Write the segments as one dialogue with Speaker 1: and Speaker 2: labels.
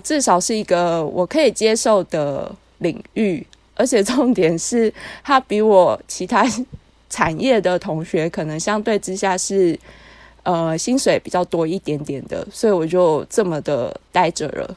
Speaker 1: 至少是一个我可以接受的领域，而且重点是他比我其他产业的同学可能相对之下是呃薪水比较多一点点的，所以我就这么的待着了。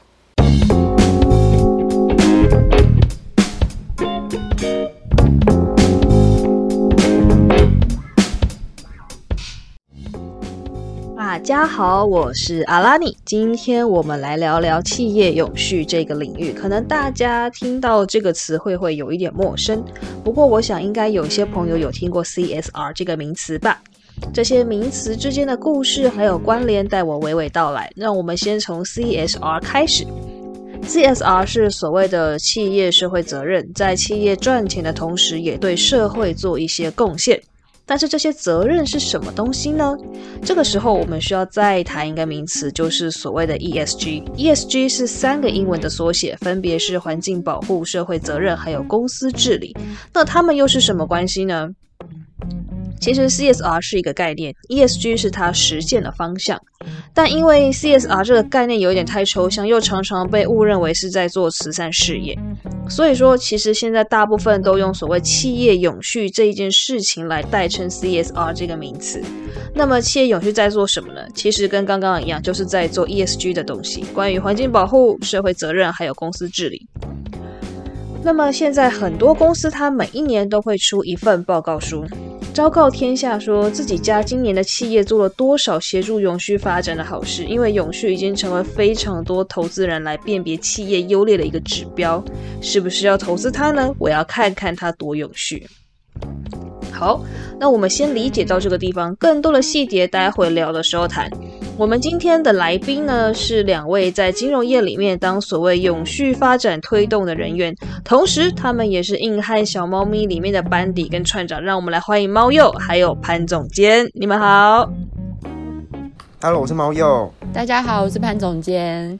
Speaker 2: 大家好，我是阿拉尼。今天我们来聊聊企业永续这个领域。可能大家听到这个词汇会有一点陌生，不过我想应该有些朋友有听过 CSR 这个名词吧？这些名词之间的故事还有关联，待我娓娓道来。让我们先从 CSR 开始。CSR 是所谓的企业社会责任，在企业赚钱的同时，也对社会做一些贡献。但是这些责任是什么东西呢？这个时候我们需要再谈一个名词，就是所谓的 ESG。ESG 是三个英文的缩写，分别是环境保护、社会责任还有公司治理。那它们又是什么关系呢？其实 CSR 是一个概念，ESG 是它实现的方向。但因为 CSR 这个概念有点太抽象，又常常被误认为是在做慈善事业，所以说其实现在大部分都用所谓企业永续这一件事情来代称 CSR 这个名词。那么企业永续在做什么呢？其实跟刚刚一样，就是在做 ESG 的东西，关于环境保护、社会责任还有公司治理。那么现在很多公司它每一年都会出一份报告书。昭告天下，说自己家今年的企业做了多少协助永续发展的好事，因为永续已经成为非常多投资人来辨别企业优劣的一个指标。是不是要投资它呢？我要看看它多永续。好，那我们先理解到这个地方，更多的细节待会聊的时候谈。我们今天的来宾呢，是两位在金融业里面当所谓永续发展推动的人员，同时他们也是硬汉小猫咪里面的班底跟串长。让我们来欢迎猫鼬还有潘总监，你们好。
Speaker 3: Hello，我是猫鼬。
Speaker 1: 大家好，我是潘总监。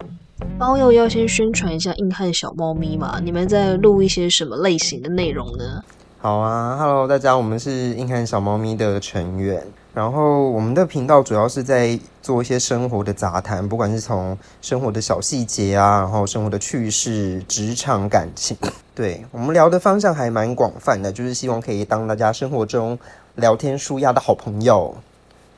Speaker 2: 猫鼬要先宣传一下硬汉小猫咪嘛？你们在录一些什么类型的内容呢？
Speaker 3: 好啊，Hello，大家，我们是硬汉小猫咪的成员。然后我们的频道主要是在做一些生活的杂谈，不管是从生活的小细节啊，然后生活的趣事、职场感情，对我们聊的方向还蛮广泛的，就是希望可以当大家生活中聊天舒压的好朋友。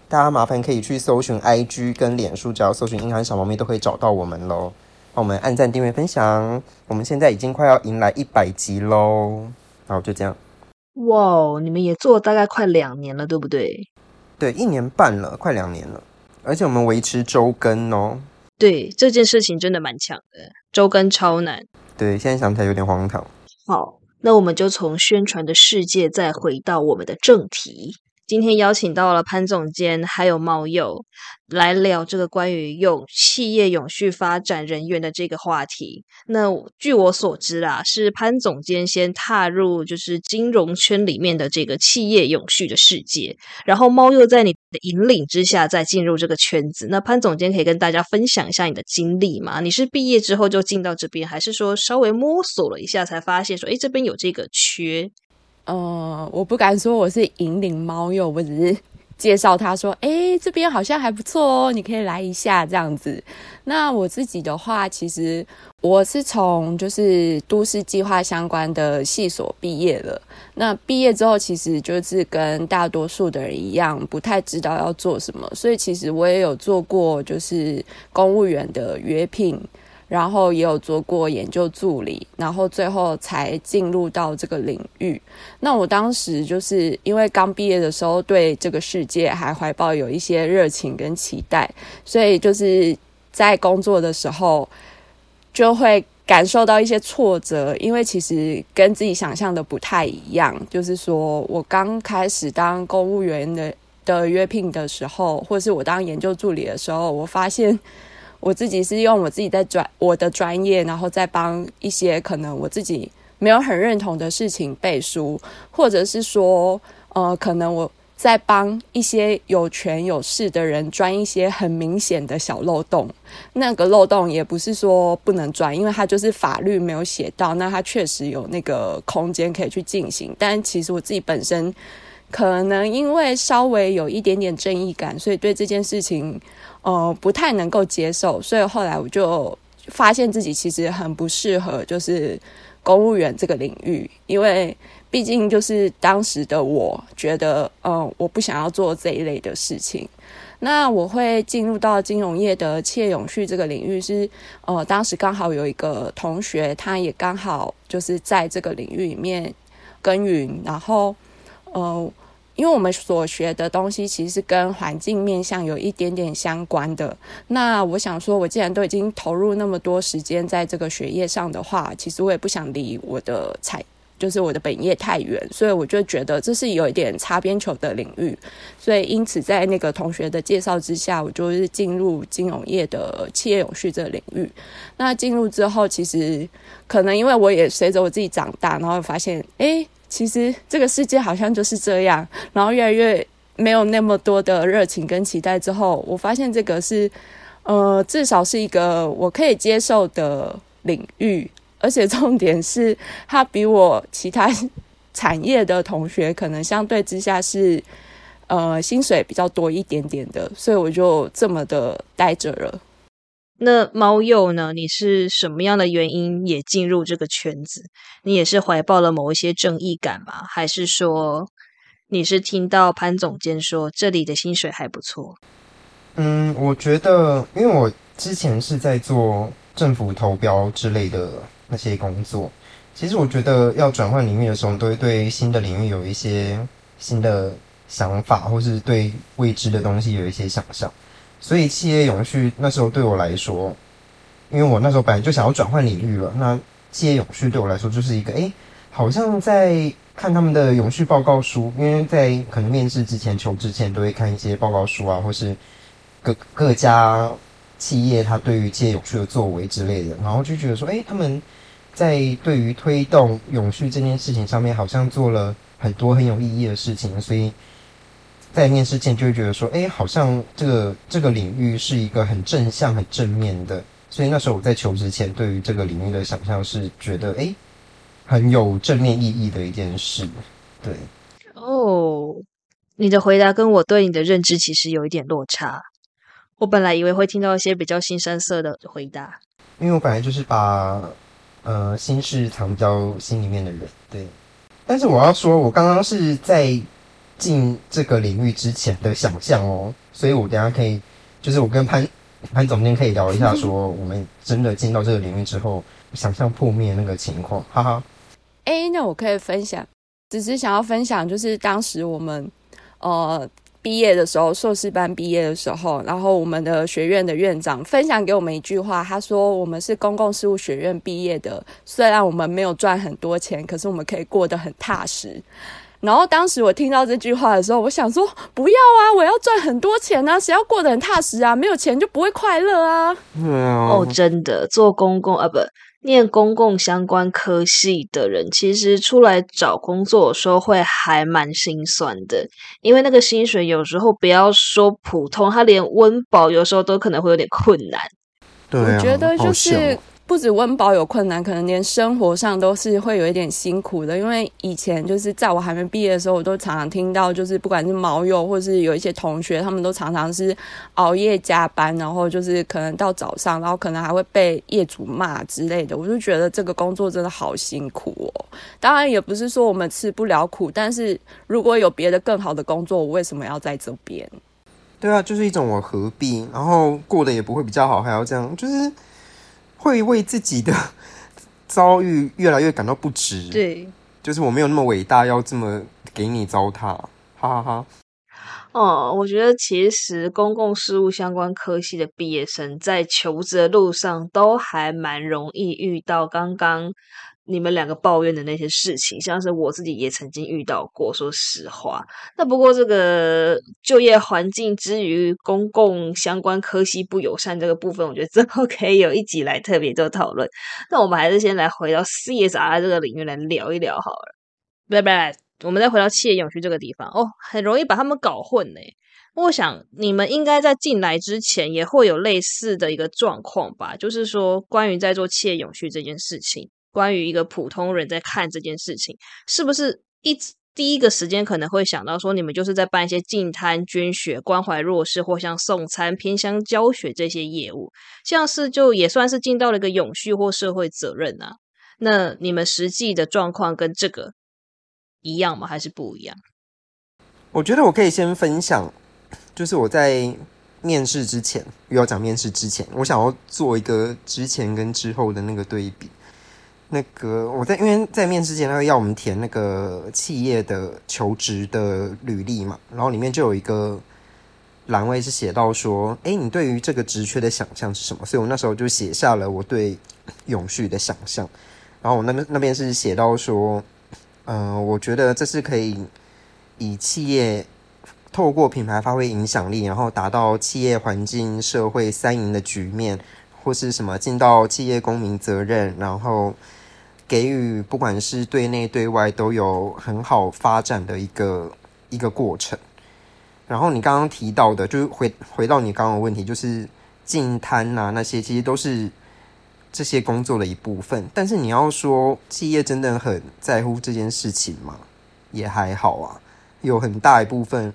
Speaker 3: 大家麻烦可以去搜寻 IG 跟脸书，只要搜寻“硬汉小猫咪”都可以找到我们喽。帮我们按赞、订阅、分享。我们现在已经快要迎来一百集喽。好，就这样。
Speaker 2: 哇，你们也做了大概快两年了，对不对？
Speaker 3: 对，一年半了，快两年了，而且我们维持周更哦。
Speaker 2: 对，这件事情真的蛮强的，周更超难。
Speaker 3: 对，现在想起来有点荒唐。
Speaker 2: 好，那我们就从宣传的世界再回到我们的正题。今天邀请到了潘总监还有猫友来聊这个关于永企业永续发展人员的这个话题。那据我所知啦，是潘总监先踏入就是金融圈里面的这个企业永续的世界，然后猫又在你的引领之下再进入这个圈子。那潘总监可以跟大家分享一下你的经历吗？你是毕业之后就进到这边，还是说稍微摸索了一下才发现说，哎，这边有这个缺？
Speaker 1: 呃，我不敢说我是引领猫友，我只是介绍他说，哎，这边好像还不错哦，你可以来一下这样子。那我自己的话，其实我是从就是都市计划相关的系所毕业了。那毕业之后，其实就是跟大多数的人一样，不太知道要做什么，所以其实我也有做过就是公务员的约聘。然后也有做过研究助理，然后最后才进入到这个领域。那我当时就是因为刚毕业的时候，对这个世界还怀抱有一些热情跟期待，所以就是在工作的时候就会感受到一些挫折，因为其实跟自己想象的不太一样。就是说我刚开始当公务员的的约聘的时候，或是我当研究助理的时候，我发现。我自己是用我自己在专我的专业，然后再帮一些可能我自己没有很认同的事情背书，或者是说，呃，可能我在帮一些有权有势的人钻一些很明显的小漏洞。那个漏洞也不是说不能钻，因为它就是法律没有写到，那它确实有那个空间可以去进行。但其实我自己本身可能因为稍微有一点点正义感，所以对这件事情。呃，不太能够接受，所以后来我就发现自己其实很不适合，就是公务员这个领域，因为毕竟就是当时的我觉得，嗯，我不想要做这一类的事情。那我会进入到金融业的企业永续这个领域，是呃，当时刚好有一个同学，他也刚好就是在这个领域里面耕耘，然后呃。因为我们所学的东西其实是跟环境面向有一点点相关的。那我想说，我既然都已经投入那么多时间在这个学业上的话，其实我也不想离我的产，就是我的本业太远。所以我就觉得这是有一点擦边球的领域。所以因此，在那个同学的介绍之下，我就是进入金融业的企业永续这个领域。那进入之后，其实可能因为我也随着我自己长大，然后发现，哎。其实这个世界好像就是这样，然后越来越没有那么多的热情跟期待之后，我发现这个是，呃，至少是一个我可以接受的领域，而且重点是它比我其他产业的同学可能相对之下是，呃，薪水比较多一点点的，所以我就这么的待着了。
Speaker 2: 那猫鼬呢？你是什么样的原因也进入这个圈子？你也是怀抱了某一些正义感吗？还是说你是听到潘总监说这里的薪水还不错？
Speaker 3: 嗯，我觉得，因为我之前是在做政府投标之类的那些工作，其实我觉得要转换领域的时候，都会对新的领域有一些新的想法，或是对未知的东西有一些想象。所以企业永续那时候对我来说，因为我那时候本来就想要转换领域了，那企业永续对我来说就是一个，哎，好像在看他们的永续报告书，因为在可能面试之前、求职前都会看一些报告书啊，或是各各家企业它对于企业永续的作为之类的，然后就觉得说，哎，他们在对于推动永续这件事情上面，好像做了很多很有意义的事情，所以。在面试前就会觉得说，哎，好像这个这个领域是一个很正向、很正面的，所以那时候我在求职前，对于这个领域的想象是觉得，哎，很有正面意义的一件事。对，
Speaker 2: 哦，你的回答跟我对你的认知其实有一点落差。我本来以为会听到一些比较新山色的回答，
Speaker 3: 因为我本来就是把呃心事藏比较心里面的人。对，但是我要说，我刚刚是在。进这个领域之前的想象哦，所以我等下可以，就是我跟潘潘总监可以聊一下，说我们真的进到这个领域之后，想象破灭那个情况，哈哈。
Speaker 1: 哎，那我可以分享，只是想要分享，就是当时我们呃毕业的时候，硕士班毕业的时候，然后我们的学院的院长分享给我们一句话，他说：“我们是公共事务学院毕业的，虽然我们没有赚很多钱，可是我们可以过得很踏实。”然后当时我听到这句话的时候，我想说不要啊，我要赚很多钱啊，谁要过得很踏实啊？没有钱就不会快乐啊。
Speaker 2: 哦，真的，做公共啊，不念公共相关科系的人，其实出来找工作的时候会还蛮心酸的，因为那个薪水有时候不要说普通，他连温饱有时候都可能会有点困难。
Speaker 3: 对，
Speaker 1: 我觉得就是。不止温饱有困难，可能连生活上都是会有一点辛苦的。因为以前就是在我还没毕业的时候，我都常常听到，就是不管是毛友或是有一些同学，他们都常常是熬夜加班，然后就是可能到早上，然后可能还会被业主骂之类的。我就觉得这个工作真的好辛苦哦。当然也不是说我们吃不了苦，但是如果有别的更好的工作，我为什么要在这边？
Speaker 3: 对啊，就是一种我何必，然后过得也不会比较好，还要这样，就是。会为自己的 遭遇越来越感到不值。
Speaker 2: 对，
Speaker 3: 就是我没有那么伟大，要这么给你糟蹋，哈哈哈。
Speaker 2: 哦，我觉得其实公共事务相关科系的毕业生在求职的路上都还蛮容易遇到刚刚。你们两个抱怨的那些事情，像是我自己也曾经遇到过。说实话，那不过这个就业环境之于公共相关科系不友善这个部分，我觉得之后可以有一集来特别做讨论。那我们还是先来回到 CSR 这个领域来聊一聊好了。拜拜，我们再回到企业永续这个地方哦，很容易把他们搞混呢。我想你们应该在进来之前也会有类似的一个状况吧，就是说关于在做企业永续这件事情。关于一个普通人在看这件事情，是不是一直第一个时间可能会想到说，你们就是在办一些净滩捐血、关怀弱势或像送餐、偏乡教学这些业务，像是就也算是尽到了一个永续或社会责任啊。那你们实际的状况跟这个一样吗？还是不一样？
Speaker 3: 我觉得我可以先分享，就是我在面试之前，又要讲面试之前，我想要做一个之前跟之后的那个对比。那个我在因为在面试前，他会要我们填那个企业的求职的履历嘛，然后里面就有一个栏位是写到说，哎，你对于这个职缺的想象是什么？所以我那时候就写下了我对永续的想象。然后我那边那边是写到说，嗯，我觉得这是可以以企业透过品牌发挥影响力，然后达到企业环境社会三赢的局面，或是什么尽到企业公民责任，然后。给予不管是对内对外都有很好发展的一个一个过程。然后你刚刚提到的，就是回回到你刚刚的问题，就是进摊呐那些，其实都是这些工作的一部分。但是你要说企业真的很在乎这件事情吗？也还好啊，有很大一部分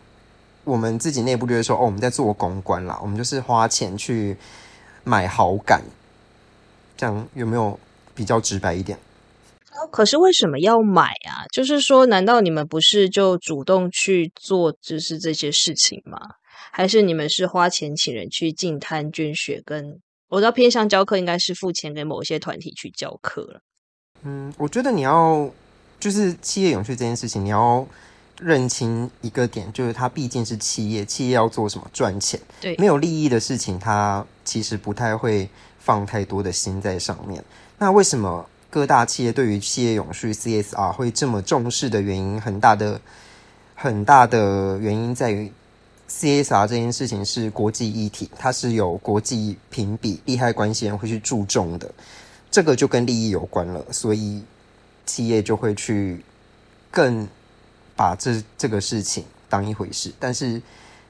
Speaker 3: 我们自己内部就会说，哦，我们在做公关啦，我们就是花钱去买好感，这样有没有比较直白一点？
Speaker 2: 可是为什么要买啊？就是说，难道你们不是就主动去做，就是这些事情吗？还是你们是花钱请人去进摊捐血？跟我知道偏向教课，应该是付钱给某些团体去教课了。
Speaker 3: 嗯，我觉得你要就是企业永续这件事情，你要认清一个点，就是它毕竟是企业，企业要做什么赚钱？
Speaker 2: 对，
Speaker 3: 没有利益的事情，它其实不太会放太多的心在上面。那为什么？各大企业对于企业永续 CSR 会这么重视的原因，很大的很大的原因在于 CSR 这件事情是国际议题，它是有国际评比、利害关系人会去注重的，这个就跟利益有关了，所以企业就会去更把这这个事情当一回事。但是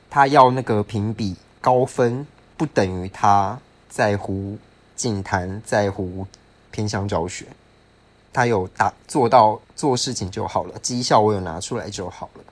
Speaker 3: 他要那个评比高分，不等于他在乎净坛，在乎。偏向教学，他有打做到做事情就好了，绩效我有拿出来就好了。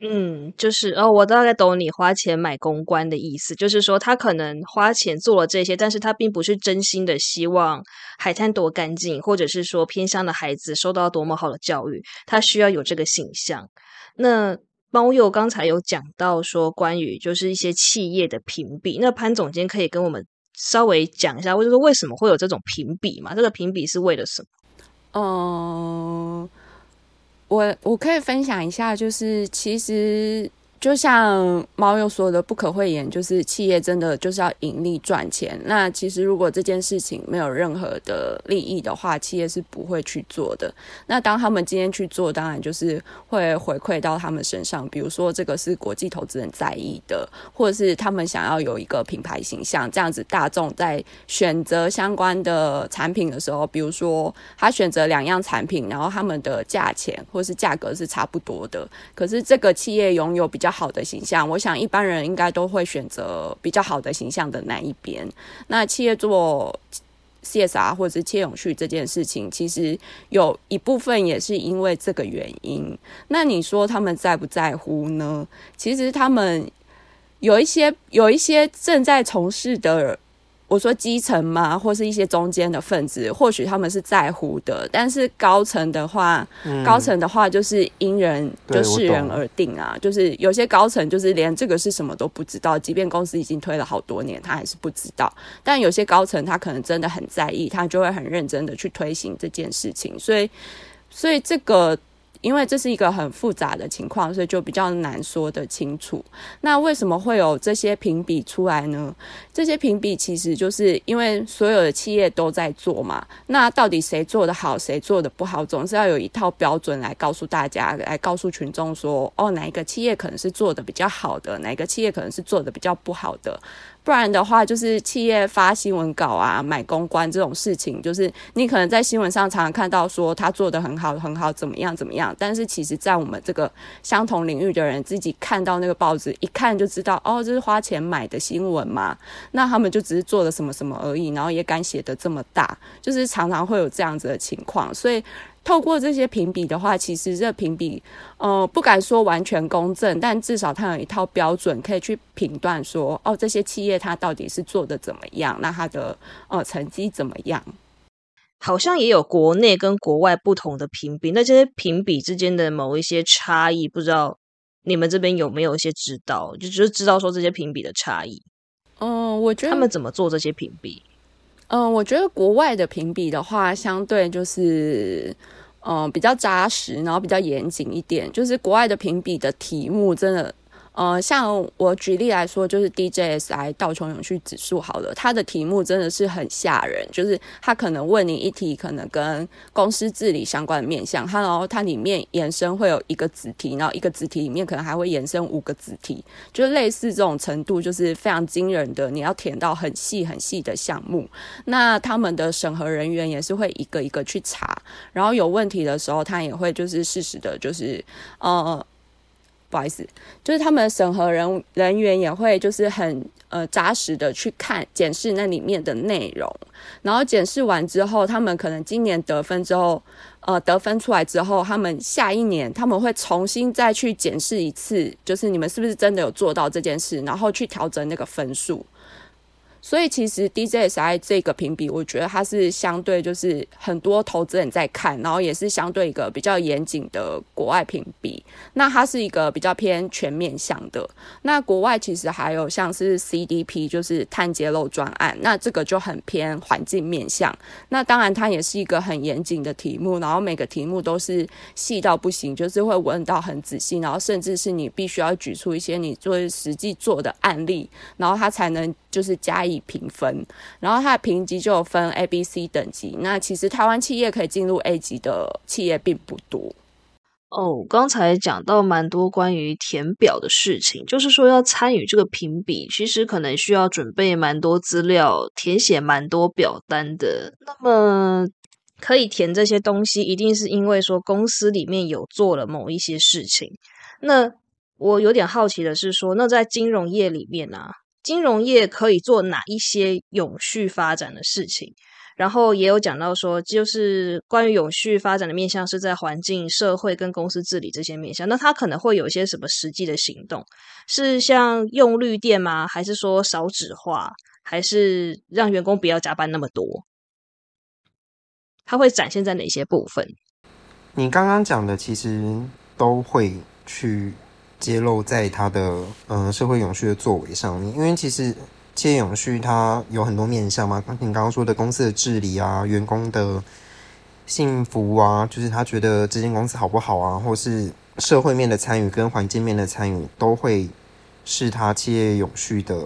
Speaker 2: 嗯，就是哦，我大概懂你花钱买公关的意思，就是说他可能花钱做了这些，但是他并不是真心的希望海滩多干净，或者是说偏乡的孩子受到多么好的教育，他需要有这个形象。那猫友刚才有讲到说关于就是一些企业的评比，那潘总监可以跟我们。稍微讲一下，或者说为什么会有这种评比嘛？这个评比是为了什么？
Speaker 1: 嗯，我我可以分享一下，就是其实。就像猫又说的，不可讳言，就是企业真的就是要盈利赚钱。那其实如果这件事情没有任何的利益的话，企业是不会去做的。那当他们今天去做，当然就是会回馈到他们身上。比如说，这个是国际投资人在意的，或者是他们想要有一个品牌形象，这样子大众在选择相关的产品的时候，比如说他选择两样产品，然后他们的价钱或是价格是差不多的，可是这个企业拥有比较。好的形象，我想一般人应该都会选择比较好的形象的那一边。那企业做 CSR 或者是切永续这件事情，其实有一部分也是因为这个原因。那你说他们在不在乎呢？其实他们有一些有一些正在从事的。我说基层嘛，或是一些中间的分子，或许他们是在乎的，但是高层的话，高层的话就是因人就视人而定啊。就是有些高层就是连这个是什么都不知道，即便公司已经推了好多年，他还是不知道。但有些高层他可能真的很在意，他就会很认真的去推行这件事情。所以，所以这个。因为这是一个很复杂的情况，所以就比较难说得清楚。那为什么会有这些评比出来呢？这些评比其实就是因为所有的企业都在做嘛。那到底谁做的好，谁做的不好，总是要有一套标准来告诉大家，来告诉群众说，哦，哪一个企业可能是做的比较好的，哪一个企业可能是做的比较不好的。不然的话，就是企业发新闻稿啊，买公关这种事情，就是你可能在新闻上常常看到说他做的很好，很好，怎么样怎么样。但是其实，在我们这个相同领域的人自己看到那个报纸，一看就知道，哦，这是花钱买的新闻嘛。那他们就只是做了什么什么而已，然后也敢写的这么大，就是常常会有这样子的情况。所以透过这些评比的话，其实这评比，呃，不敢说完全公正，但至少它有一套标准可以去评断说，哦，这些企业它到底是做的怎么样，那它的呃成绩怎么样？
Speaker 2: 好像也有国内跟国外不同的评比，那这些评比之间的某一些差异，不知道你们这边有没有一些知道？就只是知道说这些评比的差异。
Speaker 1: 嗯，我觉得
Speaker 2: 他们怎么做这些评比？
Speaker 1: 嗯，我觉得国外的评比的话，相对就是嗯比较扎实，然后比较严谨一点。就是国外的评比的题目真的。呃，像我举例来说，就是 DJSI 道琼永续指数好了，它的题目真的是很吓人，就是它可能问你一题，可能跟公司治理相关的面向，它然后它里面延伸会有一个子题，然后一个子题里面可能还会延伸五个子题，就类似这种程度，就是非常惊人的，你要填到很细很细的项目。那他们的审核人员也是会一个一个去查，然后有问题的时候，他也会就是适时的，就是呃。不好意思，就是他们审核人人员也会就是很呃扎实的去看检视那里面的内容，然后检视完之后，他们可能今年得分之后，呃得分出来之后，他们下一年他们会重新再去检视一次，就是你们是不是真的有做到这件事，然后去调整那个分数。所以其实 DJSI 这个评比，我觉得它是相对就是很多投资人在看，然后也是相对一个比较严谨的国外评比。那它是一个比较偏全面向的。那国外其实还有像是 CDP，就是碳揭露专案，那这个就很偏环境面向。那当然它也是一个很严谨的题目，然后每个题目都是细到不行，就是会问到很仔细，然后甚至是你必须要举出一些你做实际做的案例，然后它才能就是加以。评分，然后它的评级就有分 A、B、C 等级。那其实台湾企业可以进入 A 级的企业并不多。
Speaker 2: 哦，刚才讲到蛮多关于填表的事情，就是说要参与这个评比，其实可能需要准备蛮多资料，填写蛮多表单的。那么可以填这些东西，一定是因为说公司里面有做了某一些事情。那我有点好奇的是说，那在金融业里面呢？金融业可以做哪一些永续发展的事情？然后也有讲到说，就是关于永续发展的面向是在环境、社会跟公司治理这些面向。那它可能会有一些什么实际的行动？是像用绿电吗？还是说少纸化？还是让员工不要加班那么多？它会展现在哪些部分？
Speaker 3: 你刚刚讲的其实都会去。揭露在他的嗯社会永续的作为上面，因为其实企业永续它有很多面向嘛，你刚刚说的公司的治理啊，员工的幸福啊，就是他觉得这间公司好不好啊，或是社会面的参与跟环境面的参与，都会是他企业永续的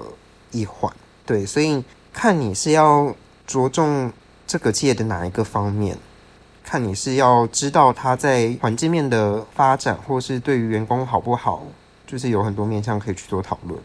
Speaker 3: 一环。对，所以看你是要着重这个企业的哪一个方面。看你是要知道他在环境面的发展，或是对于员工好不好，就是有很多面向可以去做讨论。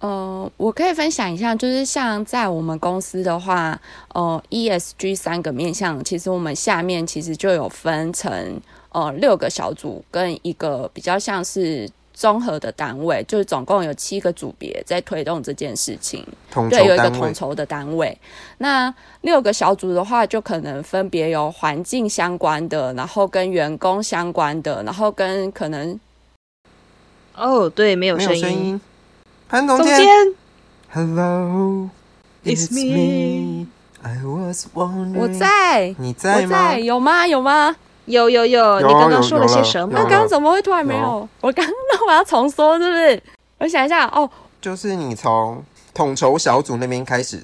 Speaker 1: 呃，我可以分享一下，就是像在我们公司的话，呃，ESG 三个面向，其实我们下面其实就有分成呃六个小组，跟一个比较像是。综合的单位就是总共有七个组别在推动这件事情，对，有一个统筹的单位。那六个小组的话，就可能分别有环境相关的，然后跟员工相关的，然后跟可能……
Speaker 2: 哦，对，没有
Speaker 3: 声
Speaker 2: 音。
Speaker 3: 潘总监
Speaker 2: ，Hello，It's me。
Speaker 1: 我在，
Speaker 3: 你在
Speaker 1: 吗？有吗？有吗？
Speaker 2: 有有有，你刚刚说了些什么？
Speaker 1: 那刚刚怎么会突然没有？我刚那我要重说，是不是？我想一下哦，
Speaker 3: 就是你从统筹小组那边开始。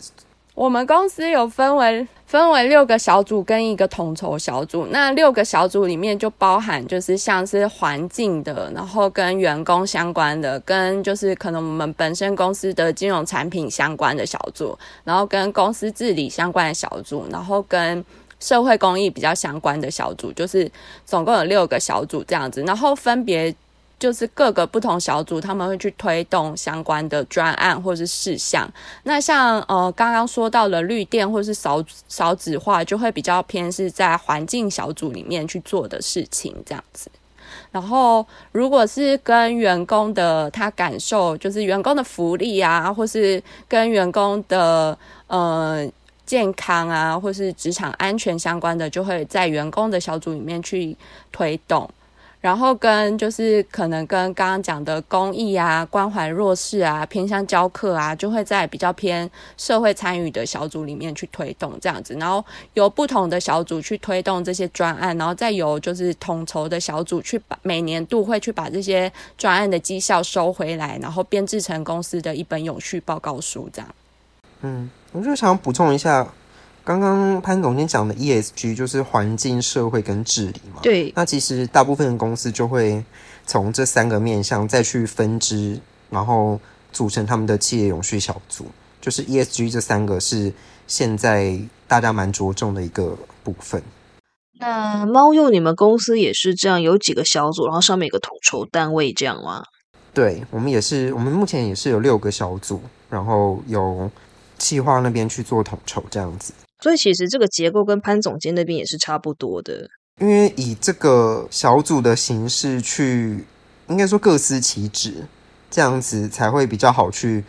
Speaker 1: 我们公司有分为分为六个小组跟一个统筹小组，那六个小组里面就包含就是像是环境的，然后跟员工相关的，跟就是可能我们本身公司的金融产品相关的小组，然后跟公司治理相关的小组，然后跟。社会公益比较相关的小组，就是总共有六个小组这样子，然后分别就是各个不同小组，他们会去推动相关的专案或是事项。那像呃刚刚说到了绿电或是少少纸化，就会比较偏是在环境小组里面去做的事情这样子。然后如果是跟员工的他感受，就是员工的福利啊，或是跟员工的呃。健康啊，或是职场安全相关的，就会在员工的小组里面去推动。然后跟就是可能跟刚刚讲的公益啊、关怀弱势啊、偏向教课啊，就会在比较偏社会参与的小组里面去推动这样子。然后由不同的小组去推动这些专案，然后再由就是统筹的小组去把每年度会去把这些专案的绩效收回来，然后编制成公司的一本永续报告书这样。
Speaker 3: 嗯，我就想补充一下。刚刚潘总监讲的 ESG 就是环境、社会跟治理嘛。
Speaker 2: 对。
Speaker 3: 那其实大部分的公司就会从这三个面向再去分支，然后组成他们的企业永续小组。就是 ESG 这三个是现在大家蛮着重的一个部分。
Speaker 2: 那猫用你们公司也是这样，有几个小组，然后上面有个统筹单位，这样吗？
Speaker 3: 对，我们也是，我们目前也是有六个小组，然后有企划那边去做统筹这样子。
Speaker 2: 所以其实这个结构跟潘总监那边也是差不多的，
Speaker 3: 因为以这个小组的形式去，应该说各司其职，这样子才会比较好去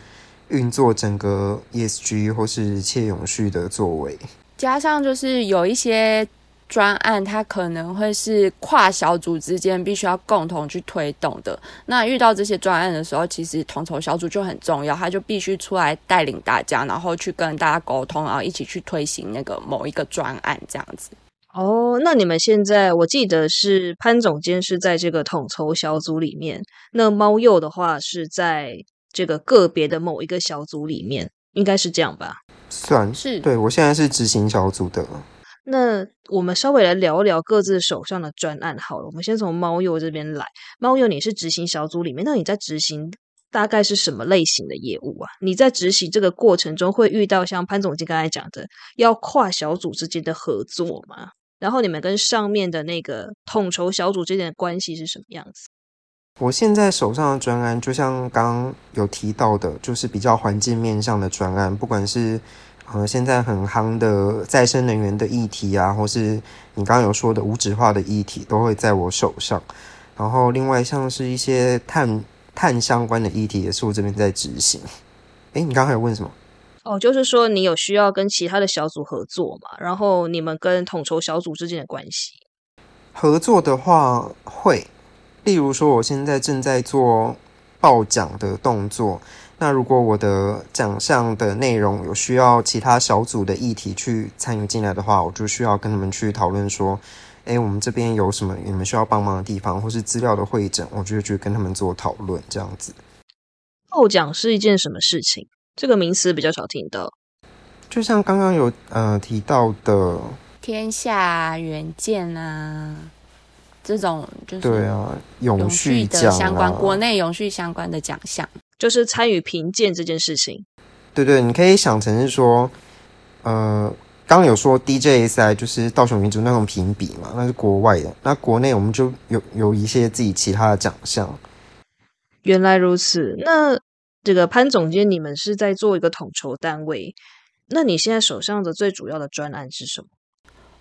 Speaker 3: 运作整个 ESG 或是切永续的作为，
Speaker 1: 加上就是有一些。专案它可能会是跨小组之间必须要共同去推动的。那遇到这些专案的时候，其实统筹小组就很重要，他就必须出来带领大家，然后去跟大家沟通，然后一起去推行那个某一个专案这样子。
Speaker 2: 哦，那你们现在我记得是潘总监是在这个统筹小组里面，那猫鼬的话是在这个个别的某一个小组里面，应该是这样吧？
Speaker 3: 算
Speaker 1: 是
Speaker 3: 对，我现在是执行小组的。
Speaker 2: 那我们稍微来聊聊各自手上的专案好了。我们先从猫鼬这边来。猫鼬，你是执行小组里面，那你在执行大概是什么类型的业务啊？你在执行这个过程中会遇到像潘总监刚才讲的，要跨小组之间的合作吗？然后你们跟上面的那个统筹小组之间的关系是什么样子？
Speaker 3: 我现在手上的专案，就像刚刚有提到的，就是比较环境面向的专案，不管是。呃，现在很夯的再生能源的议题啊，或是你刚刚有说的无纸化的议题，都会在我手上。然后，另外像是一些碳碳相关的议题，也是我这边在执行。诶，你刚刚还有问什么？
Speaker 2: 哦，就是说你有需要跟其他的小组合作嘛？然后你们跟统筹小组之间的关系？
Speaker 3: 合作的话会，例如说我现在正在做报奖的动作。那如果我的奖项的内容有需要其他小组的议题去参与进来的话，我就需要跟他们去讨论说，哎，我们这边有什么你们需要帮忙的地方，或是资料的会诊，我就去跟他们做讨论，这样子。
Speaker 2: 候奖是一件什么事情？这个名词比较少听到。
Speaker 3: 就像刚刚有呃提到的
Speaker 1: 天下原件啊，这种就是
Speaker 3: 对啊，永
Speaker 1: 续
Speaker 3: 的
Speaker 1: 相关国内永续相关的奖项。
Speaker 2: 就是参与评鉴这件事情，
Speaker 3: 对对，你可以想成是说，呃，刚刚有说 DJSI 就是道琼民族那种评比嘛，那是国外的，那国内我们就有有一些自己其他的奖项。
Speaker 2: 原来如此，那这个潘总监，你们是在做一个统筹单位，那你现在手上的最主要的专案是什么？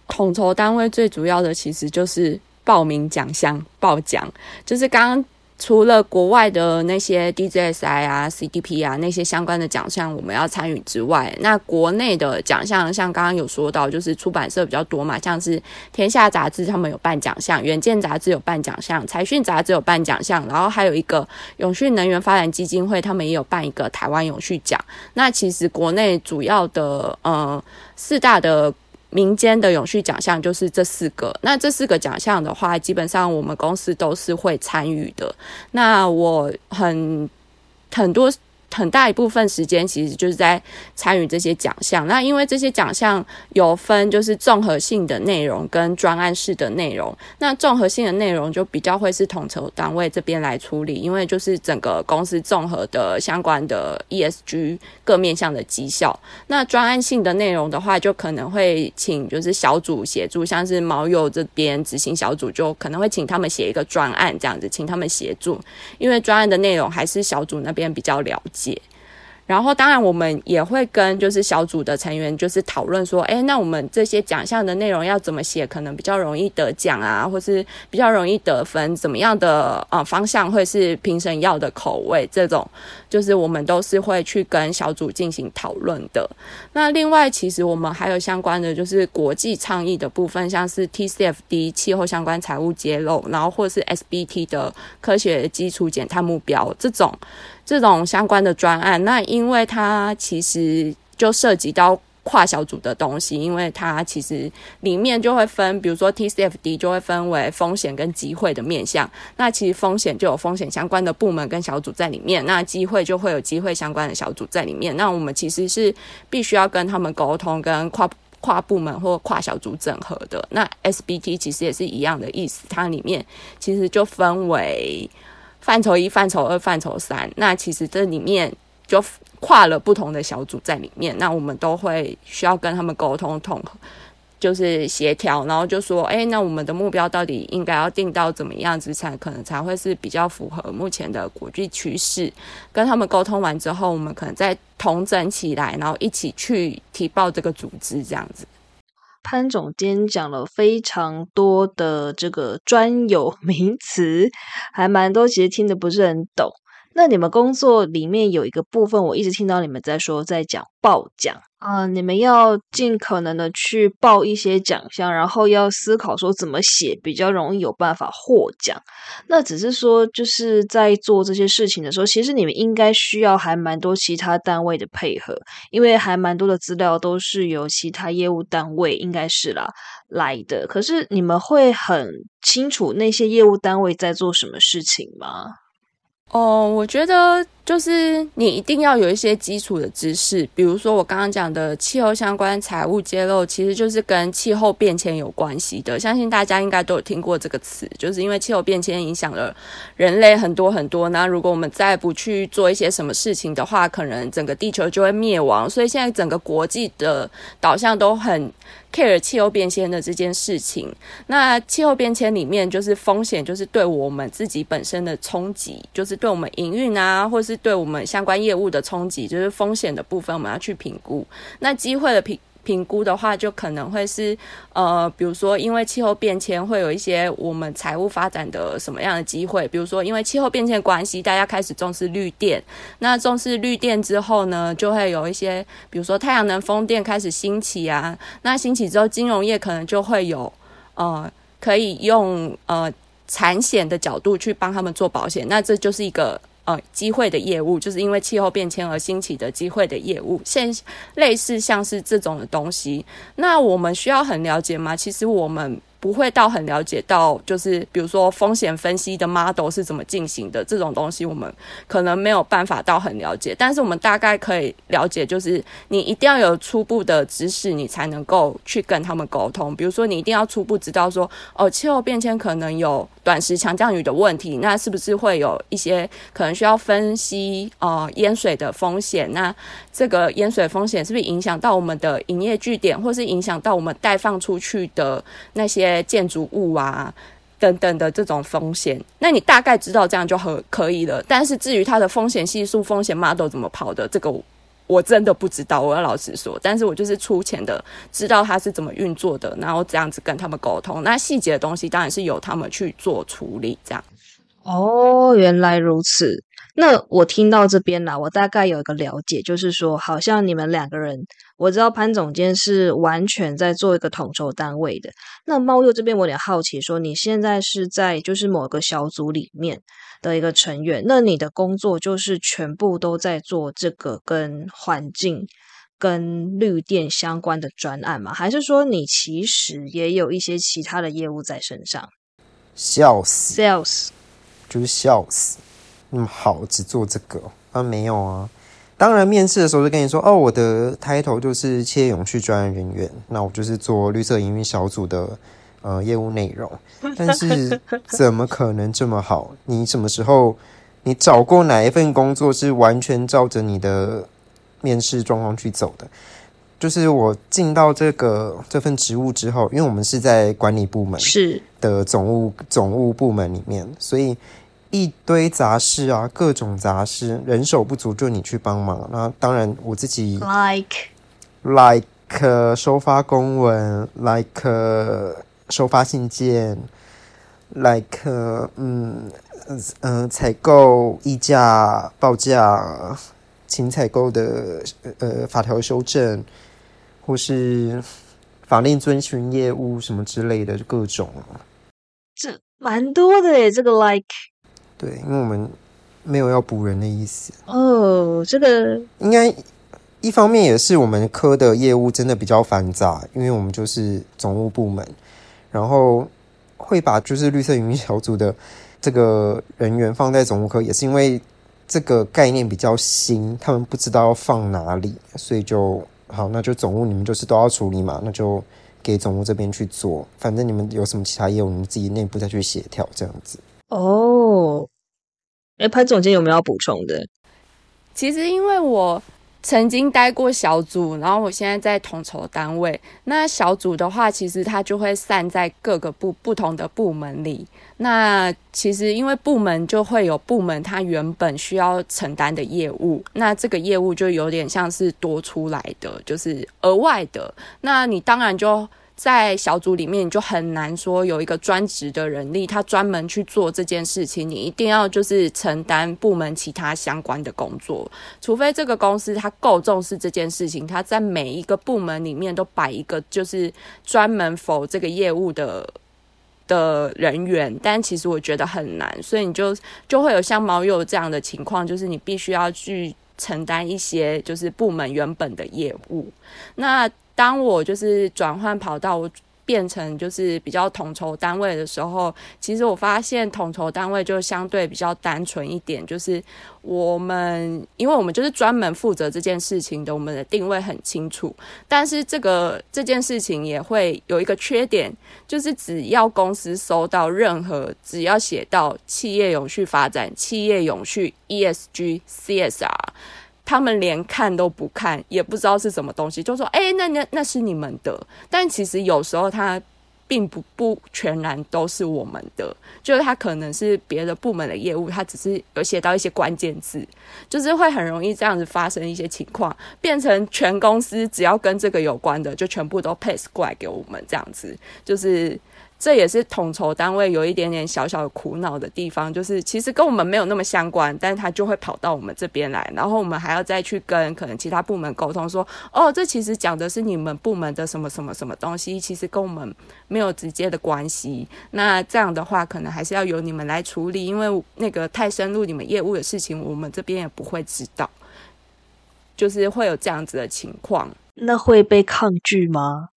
Speaker 1: 统筹单位最主要的其实就是报名奖项报奖，就是刚刚。除了国外的那些 DJSI 啊、CDP 啊那些相关的奖项我们要参与之外，那国内的奖项像刚刚有说到，就是出版社比较多嘛，像是天下杂志他们有办奖项，远见杂志有办奖项，财讯杂志有办奖项，然后还有一个永续能源发展基金会他们也有办一个台湾永续奖。那其实国内主要的呃四大的。民间的永续奖项就是这四个，那这四个奖项的话，基本上我们公司都是会参与的。那我很很多。很大一部分时间其实就是在参与这些奖项。那因为这些奖项有分就是综合性的内容跟专案式的内容。那综合性的内容就比较会是统筹单位这边来处理，因为就是整个公司综合的相关的 ESG 各面向的绩效。那专案性的内容的话，就可能会请就是小组协助，像是毛友这边执行小组就可能会请他们写一个专案这样子，请他们协助，因为专案的内容还是小组那边比较了解。然后，当然我们也会跟就是小组的成员就是讨论说，哎，那我们这些奖项的内容要怎么写，可能比较容易得奖啊，或是比较容易得分，怎么样的呃方向会是评审要的口味？这种就是我们都是会去跟小组进行讨论的。那另外，其实我们还有相关的就是国际倡议的部分，像是 TCFD 气候相关财务揭露，然后或是 SBT 的科学基础减碳目标这种。这种相关的专案，那因为它其实就涉及到跨小组的东西，因为它其实里面就会分，比如说 TCFD 就会分为风险跟机会的面向。那其实风险就有风险相关的部门跟小组在里面，那机会就会有机会相关的小组在里面。那我们其实是必须要跟他们沟通，跟跨跨部门或跨小组整合的。那 SBT 其实也是一样的意思，它里面其实就分为。范畴一、范畴二、范畴三，那其实这里面就跨了不同的小组在里面，那我们都会需要跟他们沟通、统合，就是协调，然后就说，哎，那我们的目标到底应该要定到怎么样子才可能才会是比较符合目前的国际趋势？跟他们沟通完之后，我们可能再统整起来，然后一起去提报这个组织这样子。
Speaker 2: 潘总监讲了非常多的这个专有名词，还蛮多，其实听的不是很懂。那你们工作里面有一个部分，我一直听到你们在说，在讲报奖啊，你们要尽可能的去报一些奖项，然后要思考说怎么写比较容易有办法获奖。那只是说，就是在做这些事情的时候，其实你们应该需要还蛮多其他单位的配合，因为还蛮多的资料都是由其他业务单位应该是啦来的。可是你们会很清楚那些业务单位在做什么事情吗？
Speaker 1: 哦，我觉得就是你一定要有一些基础的知识，比如说我刚刚讲的气候相关财务揭露，其实就是跟气候变迁有关系的。相信大家应该都有听过这个词，就是因为气候变迁影响了人类很多很多。那如果我们再不去做一些什么事情的话，可能整个地球就会灭亡。所以现在整个国际的导向都很。care 气候变迁的这件事情，那气候变迁里面就是风险，就是对我们自己本身的冲击，就是对我们营运啊，或是对我们相关业务的冲击，就是风险的部分，我们要去评估。那机会的评。评估的话，就可能会是呃，比如说，因为气候变迁会有一些我们财务发展的什么样的机会？比如说，因为气候变迁关系，大家开始重视绿电。那重视绿电之后呢，就会有一些，比如说太阳能、风电开始兴起啊。那兴起之后，金融业可能就会有呃，可以用呃产险的角度去帮他们做保险。那这就是一个。呃，机会的业务就是因为气候变迁而兴起的机会的业务，现类似像是这种的东西，那我们需要很了解吗？其实我们。不会到很了解到，就是比如说风险分析的 model 是怎么进行的这种东西，我们可能没有办法到很了解。但是我们大概可以了解，就是你一定要有初步的知识，你才能够去跟他们沟通。比如说，你一定要初步知道说，哦，气候变迁可能有短时强降雨的问题，那是不是会有一些可能需要分析呃淹水的风险？那这个淹水风险是不是影响到我们的营业据点，或是影响到我们带放出去的那些建筑物啊等等的这种风险？那你大概知道这样就很可以了。但是至于它的风险系数、风险 model 怎么跑的，这个我真的不知道。我要老实说，但是我就是粗浅的知道它是怎么运作的，然后这样子跟他们沟通。那细节的东西当然是由他们去做处理。这样
Speaker 2: 哦，原来如此。那我听到这边啦，我大概有一个了解，就是说，好像你们两个人，我知道潘总监是完全在做一个统筹单位的。那猫六这边，我有点好奇，说你现在是在就是某个小组里面的一个成员，那你的工作就是全部都在做这个跟环境、跟绿电相关的专案吗？还是说你其实也有一些其他的业务在身上？
Speaker 3: 笑死
Speaker 2: ，sales
Speaker 3: 就是笑死。那么好，只做这个啊？没有啊。当然，面试的时候就跟你说，哦，我的 title 就是企业永续专案人员，那我就是做绿色营运小组的呃业务内容。但是怎么可能这么好？你什么时候你找过哪一份工作是完全照着你的面试状况去走的？就是我进到这个这份职务之后，因为我们是在管理部门
Speaker 2: 是
Speaker 3: 的总务总务部门里面，所以。一堆杂事啊，各种杂事，人手不足就你去帮忙。那当然我自己
Speaker 2: like
Speaker 3: like 收发公文，like 收发信件，like 嗯嗯采购议价报价，请采购的呃法条修正，或是法令遵循业务什么之类的各种。
Speaker 2: 这蛮多的诶，这个 like
Speaker 3: 对，因为我们没有要补人的意思。
Speaker 2: 哦，这个
Speaker 3: 应该一方面也是我们科的业务真的比较繁杂，因为我们就是总务部门，然后会把就是绿色营运小组的这个人员放在总务科，也是因为这个概念比较新，他们不知道要放哪里，所以就好，那就总务你们就是都要处理嘛，那就。给总务这边去做，反正你们有什么其他业务，你们自己内部再去协调，这样子。
Speaker 2: 哦，哎，潘总监有没有要补充的？
Speaker 1: 其实因为我曾经待过小组，然后我现在在统筹单位。那小组的话，其实它就会散在各个部不同的部门里。那其实因为部门就会有部门它原本需要承担的业务，那这个业务就有点像是多出来的，就是额外的。那你当然就。在小组里面，你就很难说有一个专职的人力，他专门去做这件事情。你一定要就是承担部门其他相关的工作，除非这个公司它够重视这件事情，它在每一个部门里面都摆一个就是专门否这个业务的的人员。但其实我觉得很难，所以你就就会有像毛友这样的情况，就是你必须要去承担一些就是部门原本的业务。那当我就是转换跑道，变成就是比较统筹单位的时候，其实我发现统筹单位就相对比较单纯一点，就是我们因为我们就是专门负责这件事情的，我们的定位很清楚。但是这个这件事情也会有一个缺点，就是只要公司收到任何只要写到企业永续发展、企业永续 ESG、CSR。他们连看都不看，也不知道是什么东西，就说：“哎，那那那是你们的。”但其实有时候他并不不全然都是我们的，就是他可能是别的部门的业务，他只是有写到一些关键字，就是会很容易这样子发生一些情况，变成全公司只要跟这个有关的，就全部都 pass 过来给我们这样子，就是。这也是统筹单位有一点点小小的苦恼的地方，就是其实跟我们没有那么相关，但他就会跑到我们这边来，然后我们还要再去跟可能其他部门沟通，说哦，这其实讲的是你们部门的什么什么什么东西，其实跟我们没有直接的关系。那这样的话，可能还是要由你们来处理，因为那个太深入你们业务的事情，我们这边也不会知道，就是会有这样子的情况。
Speaker 2: 那会被抗拒吗？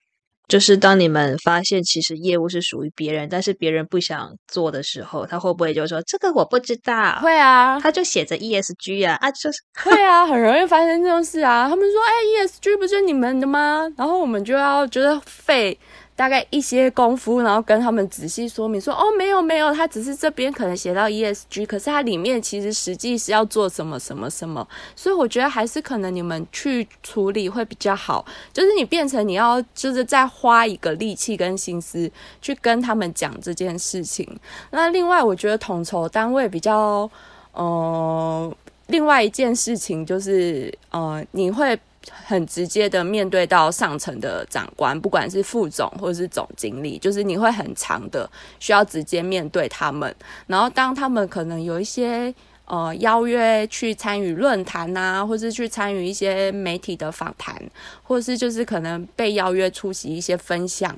Speaker 2: 就是当你们发现其实业务是属于别人，但是别人不想做的时候，他会不会就说这个我不知道？
Speaker 1: 会啊，
Speaker 2: 他就写着 ESG 啊啊，就是
Speaker 1: 会啊，很容易发生这种事啊。他们说，哎，ESG 不是你们的吗？然后我们就要觉得废。大概一些功夫，然后跟他们仔细说明说，哦，没有没有，他只是这边可能写到 ESG，可是它里面其实实际是要做什么什么什么，所以我觉得还是可能你们去处理会比较好，就是你变成你要就是再花一个力气跟心思去跟他们讲这件事情。那另外，我觉得统筹单位比较，呃，另外一件事情就是，呃，你会。很直接的面对到上层的长官，不管是副总或者是总经理，就是你会很长的需要直接面对他们。然后当他们可能有一些呃邀约去参与论坛啊，或是去参与一些媒体的访谈，或是就是可能被邀约出席一些分享。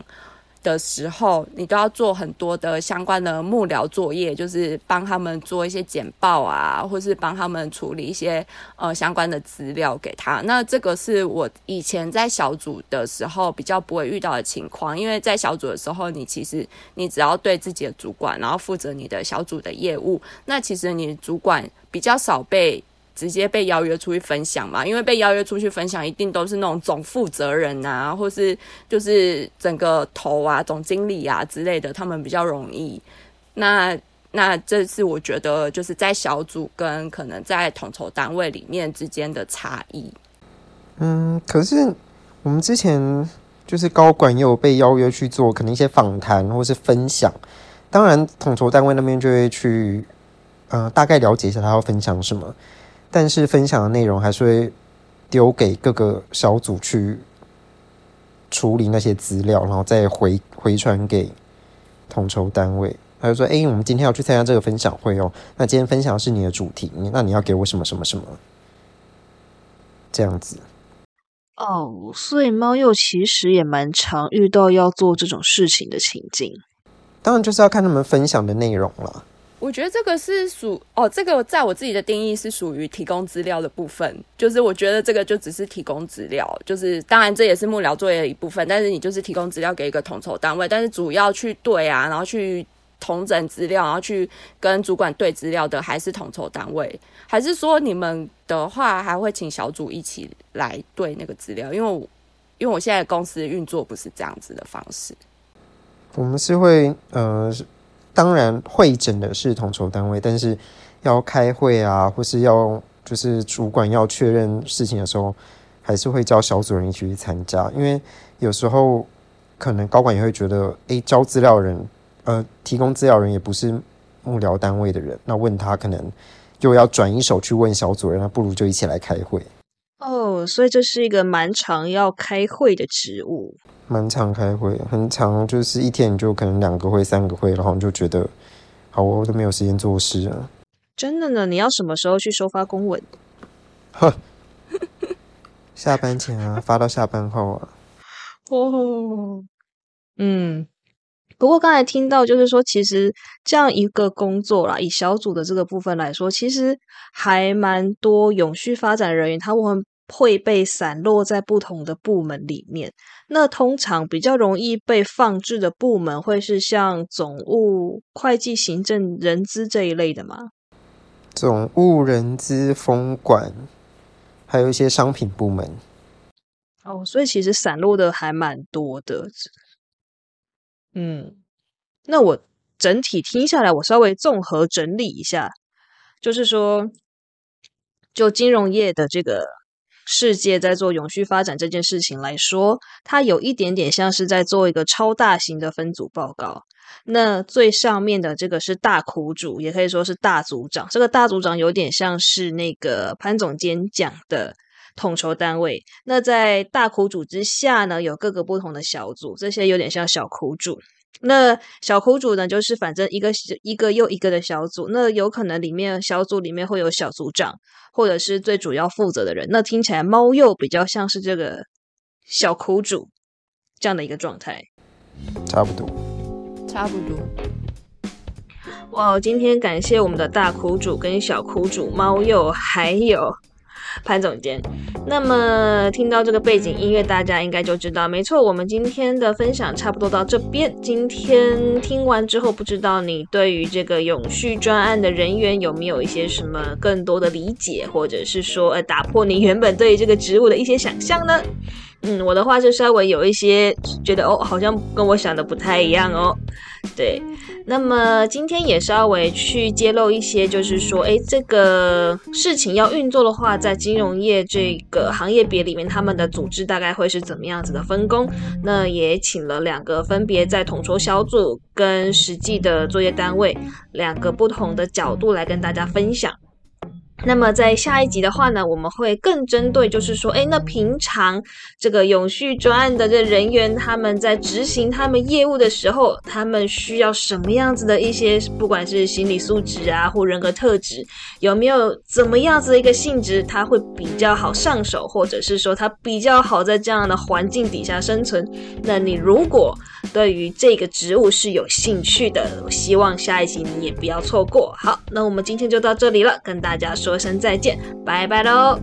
Speaker 1: 的时候，你都要做很多的相关的幕僚作业，就是帮他们做一些简报啊，或是帮他们处理一些呃相关的资料给他。那这个是我以前在小组的时候比较不会遇到的情况，因为在小组的时候，你其实你只要对自己的主管，然后负责你的小组的业务，那其实你主管比较少被。直接被邀约出去分享嘛？因为被邀约出去分享，一定都是那种总负责人啊，或是就是整个头啊、总经理啊之类的，他们比较容易。那那这是我觉得就是在小组跟可能在统筹单位里面之间的差异。
Speaker 3: 嗯，可是我们之前就是高管也有被邀约去做可能一些访谈或是分享，当然统筹单位那边就会去。呃大概了解一下他要分享什么，但是分享的内容还是会丢给各个小组去处理那些资料，然后再回回传给统筹单位。他就说：“哎，我们今天要去参加这个分享会哦。那今天分享是你的主题，那你要给我什么什么什么？这样子。”
Speaker 2: 哦，所以猫又其实也蛮常遇到要做这种事情的情境。
Speaker 3: 当然就是要看他们分享的内容了。
Speaker 1: 我觉得这个是属哦，这个在我自己的定义是属于提供资料的部分。就是我觉得这个就只是提供资料，就是当然这也是幕僚作业的一部分。但是你就是提供资料给一个统筹单位，但是主要去对啊，然后去。统整资料，然后去跟主管对资料的，还是统筹单位？还是说你们的话还会请小组一起来对那个资料？因为，因为我现在公司运作不是这样子的方式。
Speaker 3: 我们是会呃，当然会诊的是统筹单位，但是要开会啊，或是要就是主管要确认事情的时候，还是会叫小组人一起去参加。因为有时候可能高管也会觉得，哎，交资料人。呃，提供资料人也不是幕僚单位的人，那问他可能又要转一手去问小组人，那不如就一起来开会。
Speaker 2: 哦，所以这是一个蛮常要开会的职务，
Speaker 3: 蛮常开会，很长，就是一天你就可能两个会、三个会，然后你就觉得，好，我都没有时间做事啊。
Speaker 2: 真的呢？你要什么时候去收发公文？
Speaker 3: 呵，下班前啊，发到下班后啊。
Speaker 2: 哦，嗯。不过刚才听到，就是说，其实这样一个工作啦，以小组的这个部分来说，其实还蛮多永续发展人员，他们会被散落在不同的部门里面。那通常比较容易被放置的部门，会是像总务、会计、行政、人资这一类的吗？
Speaker 3: 总务、人资、风管，还有一些商品部门。
Speaker 2: 哦，所以其实散落的还蛮多的。嗯，那我整体听下来，我稍微综合整理一下，就是说，就金融业的这个世界在做永续发展这件事情来说，它有一点点像是在做一个超大型的分组报告。那最上面的这个是大苦主，也可以说是大组长。这个大组长有点像是那个潘总监讲的。统筹单位，那在大苦主之下呢，有各个不同的小组，这些有点像小苦主。那小苦主呢，就是反正一个一个又一个的小组，那有可能里面小组里面会有小组长，或者是最主要负责的人。那听起来猫鼬比较像是这个小苦主这样的一个状态，
Speaker 3: 差不多，
Speaker 1: 差不多。
Speaker 2: 哇，今天感谢我们的大苦主跟小苦主猫鼬还有。潘总监，那么听到这个背景音乐，大家应该就知道，没错，我们今天的分享差不多到这边。今天听完之后，不知道你对于这个永续专案的人员有没有一些什么更多的理解，或者是说，呃，打破你原本对于这个职务的一些想象呢？嗯，我的话是稍微有一些觉得，哦，好像跟我想的不太一样哦。对，那么今天也稍微去揭露一些，就是说，哎，这个事情要运作的话，在金融业这个行业别里面，他们的组织大概会是怎么样子的分工？那也请了两个分别在统筹小组跟实际的作业单位两个不同的角度来跟大家分享。那么在下一集的话呢，我们会更针对，就是说，哎，那平常这个永续专案的这人员，他们在执行他们业务的时候，他们需要什么样子的一些，不管是心理素质啊，或人格特质，有没有怎么样子的一个性质，他会比较好上手，或者是说他比较好在这样的环境底下生存？那你如果对于这个植物是有兴趣的，我希望下一集你也不要错过。好，那我们今天就到这里了，跟大家。说声再见，拜拜喽。